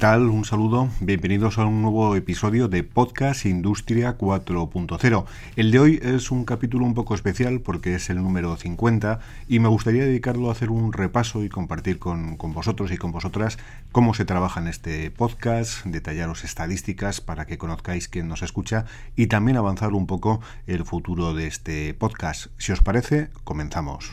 Un saludo. Bienvenidos a un nuevo episodio de Podcast Industria 4.0. El de hoy es un capítulo un poco especial porque es el número 50 y me gustaría dedicarlo a hacer un repaso y compartir con, con vosotros y con vosotras cómo se trabaja en este podcast, detallaros estadísticas para que conozcáis quién nos escucha y también avanzar un poco el futuro de este podcast. Si os parece, comenzamos.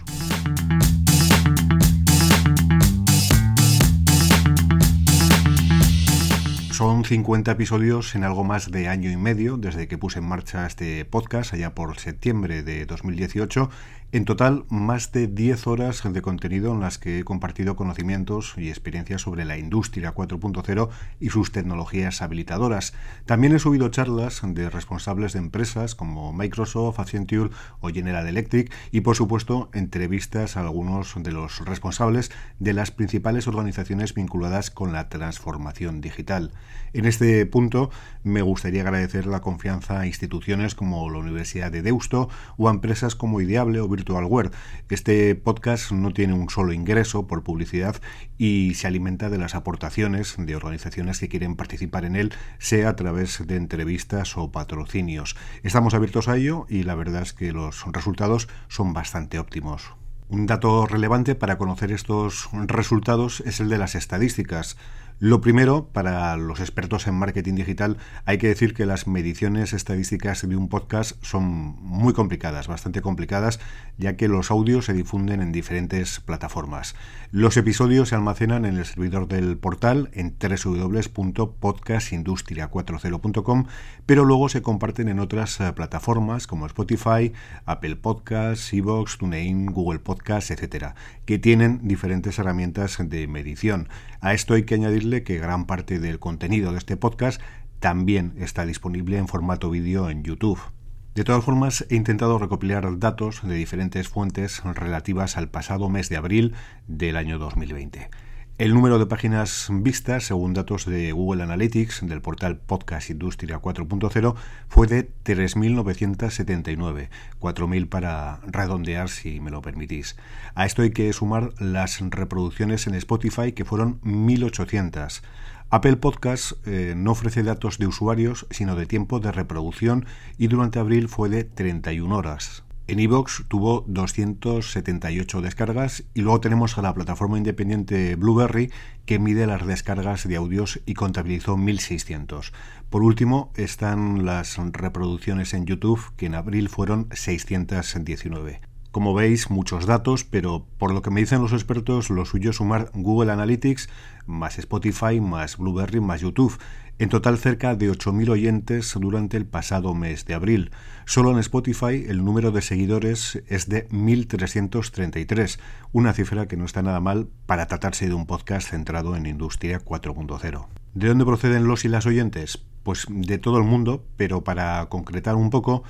Son 50 episodios en algo más de año y medio desde que puse en marcha este podcast allá por septiembre de 2018 en total, más de 10 horas de contenido en las que he compartido conocimientos y experiencias sobre la industria 4.0 y sus tecnologías habilitadoras. También he subido charlas de responsables de empresas como Microsoft, Accenture o General Electric y, por supuesto, entrevistas a algunos de los responsables de las principales organizaciones vinculadas con la transformación digital. En este punto, me gustaría agradecer la confianza a instituciones como la Universidad de Deusto o a empresas como Ideable o Virtualware. Este podcast no tiene un solo ingreso por publicidad y se alimenta de las aportaciones de organizaciones que quieren participar en él, sea a través de entrevistas o patrocinios. Estamos abiertos a ello y la verdad es que los resultados son bastante óptimos. Un dato relevante para conocer estos resultados es el de las estadísticas. Lo primero, para los expertos en marketing digital, hay que decir que las mediciones estadísticas de un podcast son muy complicadas, bastante complicadas, ya que los audios se difunden en diferentes plataformas. Los episodios se almacenan en el servidor del portal en www.podcastindustria40.com, pero luego se comparten en otras eh, plataformas como Spotify, Apple Podcasts, Evox, TuneIn, Google Podcasts, etcétera, que tienen diferentes herramientas de medición. A esto hay que añadir que gran parte del contenido de este podcast también está disponible en formato vídeo en YouTube. De todas formas, he intentado recopilar datos de diferentes fuentes relativas al pasado mes de abril del año 2020. El número de páginas vistas, según datos de Google Analytics del portal Podcast Industria 4.0, fue de 3.979, 4.000 para redondear si me lo permitís. A esto hay que sumar las reproducciones en Spotify que fueron 1.800. Apple Podcast eh, no ofrece datos de usuarios, sino de tiempo de reproducción y durante abril fue de 31 horas. En iVoox tuvo 278 descargas y luego tenemos a la plataforma independiente Blueberry que mide las descargas de audios y contabilizó 1600. Por último están las reproducciones en YouTube que en abril fueron 619. Como veis, muchos datos, pero por lo que me dicen los expertos, lo suyo es sumar Google Analytics, más Spotify, más Blueberry, más YouTube. En total cerca de 8.000 oyentes durante el pasado mes de abril. Solo en Spotify el número de seguidores es de 1.333, una cifra que no está nada mal para tratarse de un podcast centrado en Industria 4.0. ¿De dónde proceden los y las oyentes? Pues de todo el mundo, pero para concretar un poco,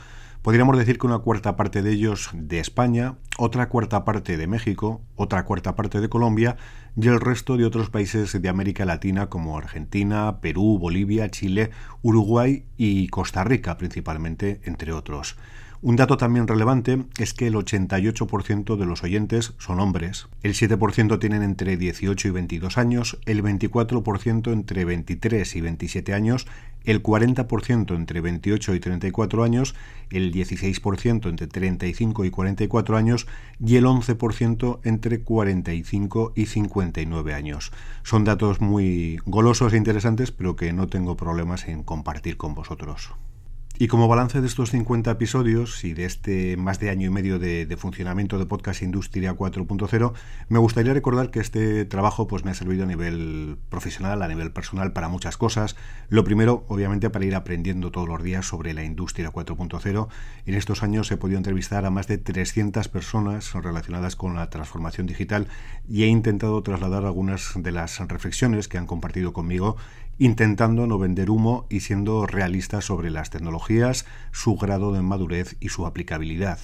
Podríamos decir que una cuarta parte de ellos de España, otra cuarta parte de México, otra cuarta parte de Colombia y el resto de otros países de América Latina como Argentina, Perú, Bolivia, Chile, Uruguay y Costa Rica principalmente, entre otros. Un dato también relevante es que el 88% de los oyentes son hombres, el 7% tienen entre 18 y 22 años, el 24% entre 23 y 27 años, el 40% entre 28 y 34 años, el 16% entre 35 y 44 años y el 11% entre 45 y 59 años. Son datos muy golosos e interesantes, pero que no tengo problemas en compartir con vosotros. Y como balance de estos 50 episodios y de este más de año y medio de, funcionamiento de Podcast Industria 4.0, me gustaría recordar que este trabajo pues, me ha servido a nivel profesional, a nivel personal, para muchas cosas. Lo primero, obviamente, para ir aprendiendo todos los días sobre la Industria 4.0. En estos años he podido entrevistar a más de 300 personas relacionadas con la transformación digital y he intentado trasladar algunas de las reflexiones que han compartido conmigo intentando no vender humo y siendo realista sobre las tecnologías, su grado de madurez y su aplicabilidad.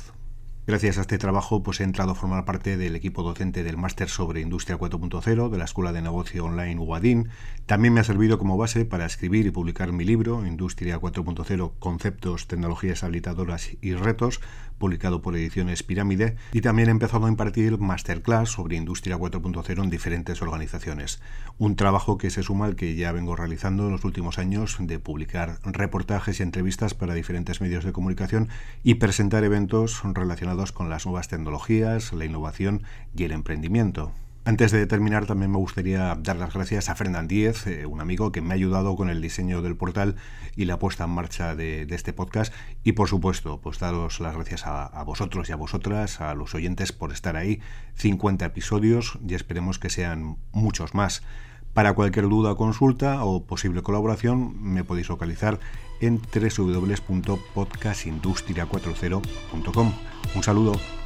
Gracias a este trabajo pues he entrado a formar parte del equipo docente del máster sobre Industria 4.0 de la Escuela de Negocio Online UADIN. También me ha servido como base para escribir y publicar mi libro Industria 4.0 Conceptos, Tecnologías Habilitadoras y Retos, publicado por Ediciones Pirámide. Y también he empezado a impartir masterclass sobre Industria 4.0 en diferentes organizaciones. Un trabajo que se suma al que ya vengo realizando en los últimos años de publicar reportajes y entrevistas para diferentes medios de comunicación y presentar eventos relacionados con las nuevas tecnologías, la innovación y el emprendimiento. Antes de terminar, también me gustaría dar las gracias a Fernand Díez, eh, un amigo que me ha ayudado con el diseño del portal y la puesta en marcha de, este podcast. Y por supuesto, pues daros las gracias a, a, vosotros y a vosotras, a los oyentes, por estar ahí. 50 episodios y esperemos que sean muchos más. Para cualquier duda, consulta o posible colaboración, me podéis localizar en www.podcastindustria40.com. Un saludo.